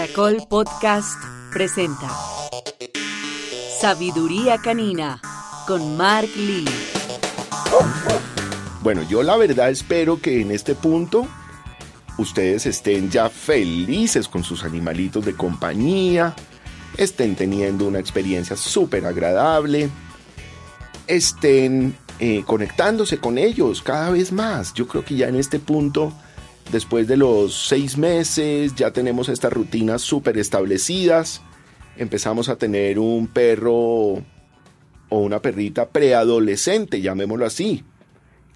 Caracol Podcast presenta Sabiduría Canina con Mark Lee. Bueno, yo la verdad espero que en este punto ustedes estén ya felices con sus animalitos de compañía, estén teniendo una experiencia súper agradable, estén eh, conectándose con ellos cada vez más. Yo creo que ya en este punto, después de los seis meses, ya tenemos estas rutinas súper establecidas. Empezamos a tener un perro o una perrita preadolescente, llamémoslo así.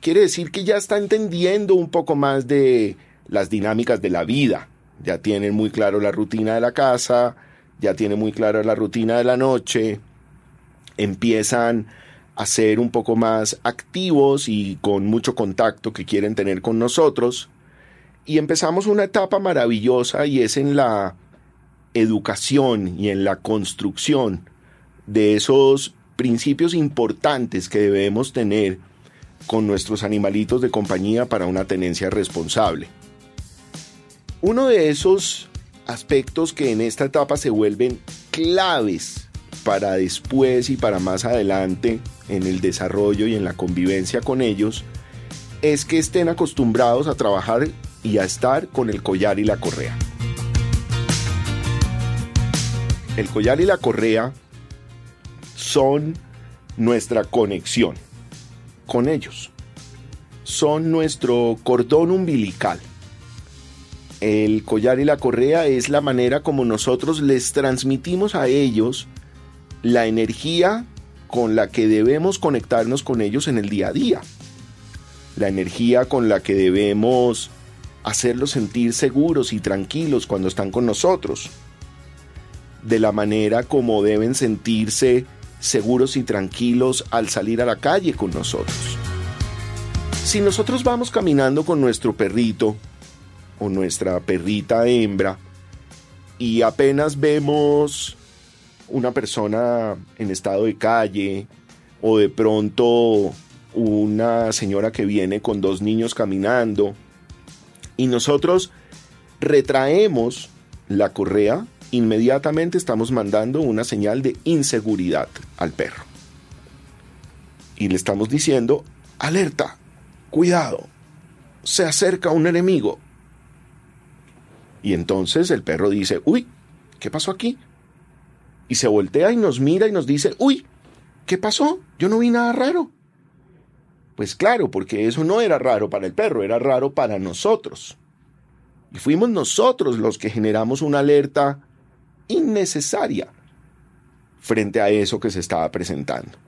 Quiere decir que ya está entendiendo un poco más de las dinámicas de la vida. Ya tienen muy claro la rutina de la casa, ya tienen muy clara la rutina de la noche, empiezan a ser un poco más activos y con mucho contacto que quieren tener con nosotros. Y empezamos una etapa maravillosa y es en la educación y en la construcción de esos principios importantes que debemos tener con nuestros animalitos de compañía para una tenencia responsable. Uno de esos aspectos que en esta etapa se vuelven claves para después y para más adelante en el desarrollo y en la convivencia con ellos es que estén acostumbrados a trabajar y a estar con el collar y la correa. El collar y la correa son nuestra conexión con ellos. Son nuestro cordón umbilical. El collar y la correa es la manera como nosotros les transmitimos a ellos la energía con la que debemos conectarnos con ellos en el día a día. La energía con la que debemos hacerlos sentir seguros y tranquilos cuando están con nosotros. De la manera como deben sentirse seguros y tranquilos al salir a la calle con nosotros. Si nosotros vamos caminando con nuestro perrito o nuestra perrita hembra y apenas vemos una persona en estado de calle o de pronto una señora que viene con dos niños caminando y nosotros retraemos la correa, inmediatamente estamos mandando una señal de inseguridad al perro. Y le estamos diciendo, alerta, cuidado, se acerca un enemigo. Y entonces el perro dice, uy, ¿qué pasó aquí? y se voltea y nos mira y nos dice, uy, ¿qué pasó? Yo no vi nada raro. Pues claro, porque eso no era raro para el perro, era raro para nosotros. Y fuimos nosotros los que generamos una alerta innecesaria frente a eso que se estaba presentando.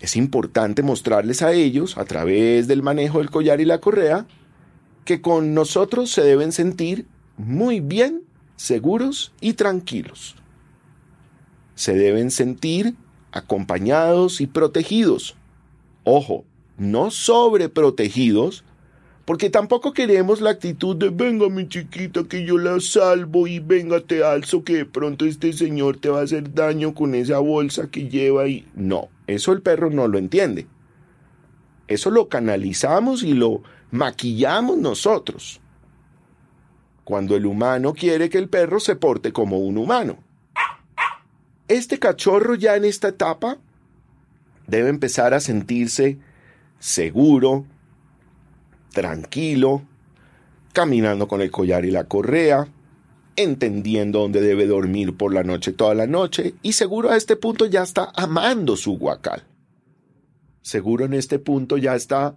Es importante mostrarles a ellos, a través del manejo del collar y la correa, que con nosotros se deben sentir muy bien seguros y tranquilos. Se deben sentir acompañados y protegidos. Ojo, no sobreprotegidos, porque tampoco queremos la actitud de venga mi chiquita que yo la salvo y venga te alzo que de pronto este señor te va a hacer daño con esa bolsa que lleva y no, eso el perro no lo entiende. Eso lo canalizamos y lo maquillamos nosotros cuando el humano quiere que el perro se porte como un humano. Este cachorro ya en esta etapa debe empezar a sentirse seguro, tranquilo, caminando con el collar y la correa, entendiendo dónde debe dormir por la noche toda la noche y seguro a este punto ya está amando su guacal. Seguro en este punto ya está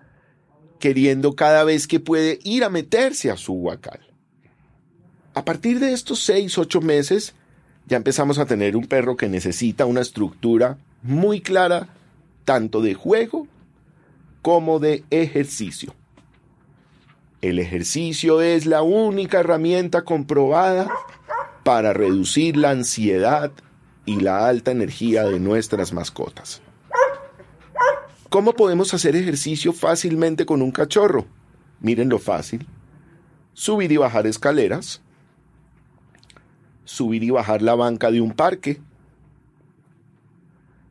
queriendo cada vez que puede ir a meterse a su guacal. A partir de estos seis, ocho meses, ya empezamos a tener un perro que necesita una estructura muy clara, tanto de juego como de ejercicio. El ejercicio es la única herramienta comprobada para reducir la ansiedad y la alta energía de nuestras mascotas. ¿Cómo podemos hacer ejercicio fácilmente con un cachorro? Miren lo fácil. Subir y bajar escaleras, subir y bajar la banca de un parque,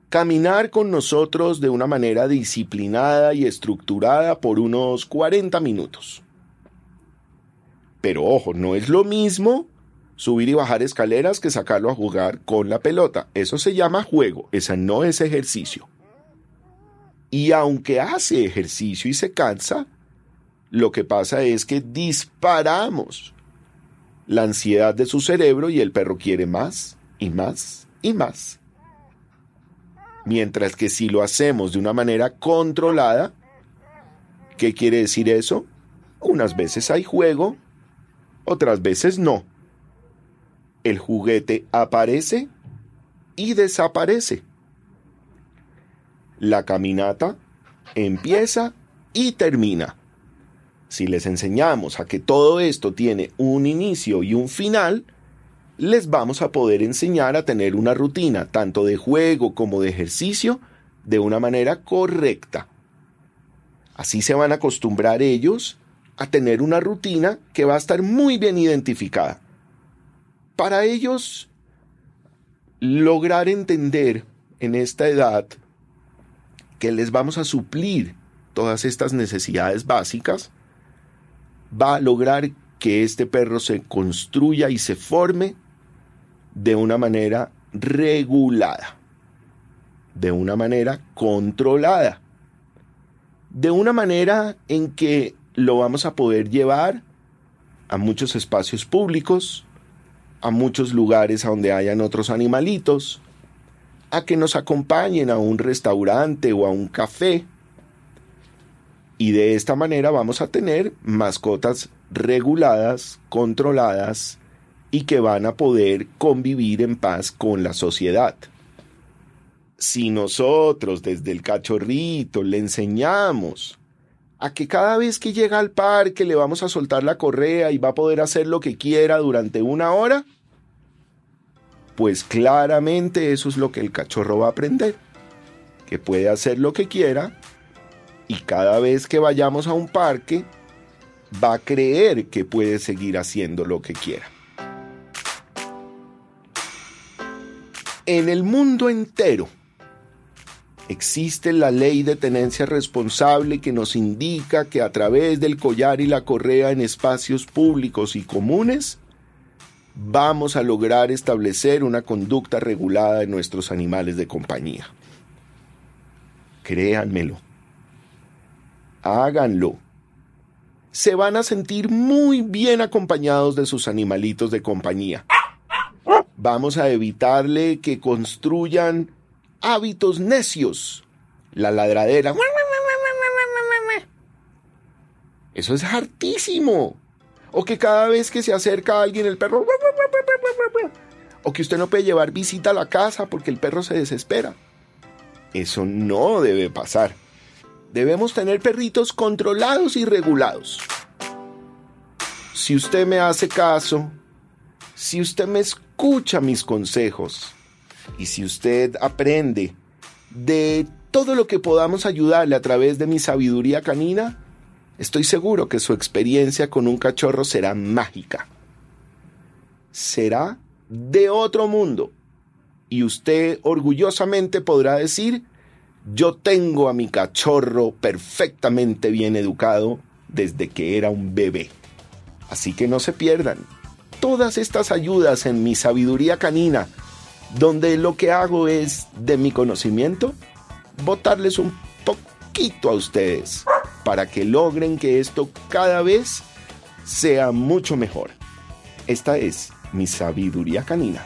caminar con nosotros de una manera disciplinada y estructurada por unos 40 minutos. Pero ojo, no es lo mismo subir y bajar escaleras que sacarlo a jugar con la pelota. Eso se llama juego, esa no es ejercicio. Y aunque hace ejercicio y se cansa, lo que pasa es que disparamos la ansiedad de su cerebro y el perro quiere más y más y más. Mientras que si lo hacemos de una manera controlada, ¿qué quiere decir eso? Unas veces hay juego, otras veces no. El juguete aparece y desaparece. La caminata empieza y termina. Si les enseñamos a que todo esto tiene un inicio y un final, les vamos a poder enseñar a tener una rutina, tanto de juego como de ejercicio, de una manera correcta. Así se van a acostumbrar ellos a tener una rutina que va a estar muy bien identificada. Para ellos, lograr entender en esta edad que les vamos a suplir todas estas necesidades básicas, va a lograr que este perro se construya y se forme de una manera regulada, de una manera controlada, de una manera en que lo vamos a poder llevar a muchos espacios públicos, a muchos lugares a donde hayan otros animalitos, a que nos acompañen a un restaurante o a un café. Y de esta manera vamos a tener mascotas reguladas, controladas y que van a poder convivir en paz con la sociedad. Si nosotros desde el cachorrito le enseñamos a que cada vez que llega al parque le vamos a soltar la correa y va a poder hacer lo que quiera durante una hora, pues claramente eso es lo que el cachorro va a aprender, que puede hacer lo que quiera y cada vez que vayamos a un parque va a creer que puede seguir haciendo lo que quiera. En el mundo entero existe la ley de tenencia responsable que nos indica que a través del collar y la correa en espacios públicos y comunes vamos a lograr establecer una conducta regulada de nuestros animales de compañía. Créanmelo. Háganlo. Se van a sentir muy bien acompañados de sus animalitos de compañía. Vamos a evitarle que construyan hábitos necios. La ladradera. Eso es hartísimo. O que cada vez que se acerca alguien el perro... O que usted no puede llevar visita a la casa porque el perro se desespera. Eso no debe pasar. Debemos tener perritos controlados y regulados. Si usted me hace caso, si usted me escucha mis consejos y si usted aprende de todo lo que podamos ayudarle a través de mi sabiduría canina, Estoy seguro que su experiencia con un cachorro será mágica. Será de otro mundo. Y usted orgullosamente podrá decir, yo tengo a mi cachorro perfectamente bien educado desde que era un bebé. Así que no se pierdan todas estas ayudas en mi sabiduría canina, donde lo que hago es, de mi conocimiento, botarles un poquito a ustedes para que logren que esto cada vez sea mucho mejor. Esta es mi sabiduría canina.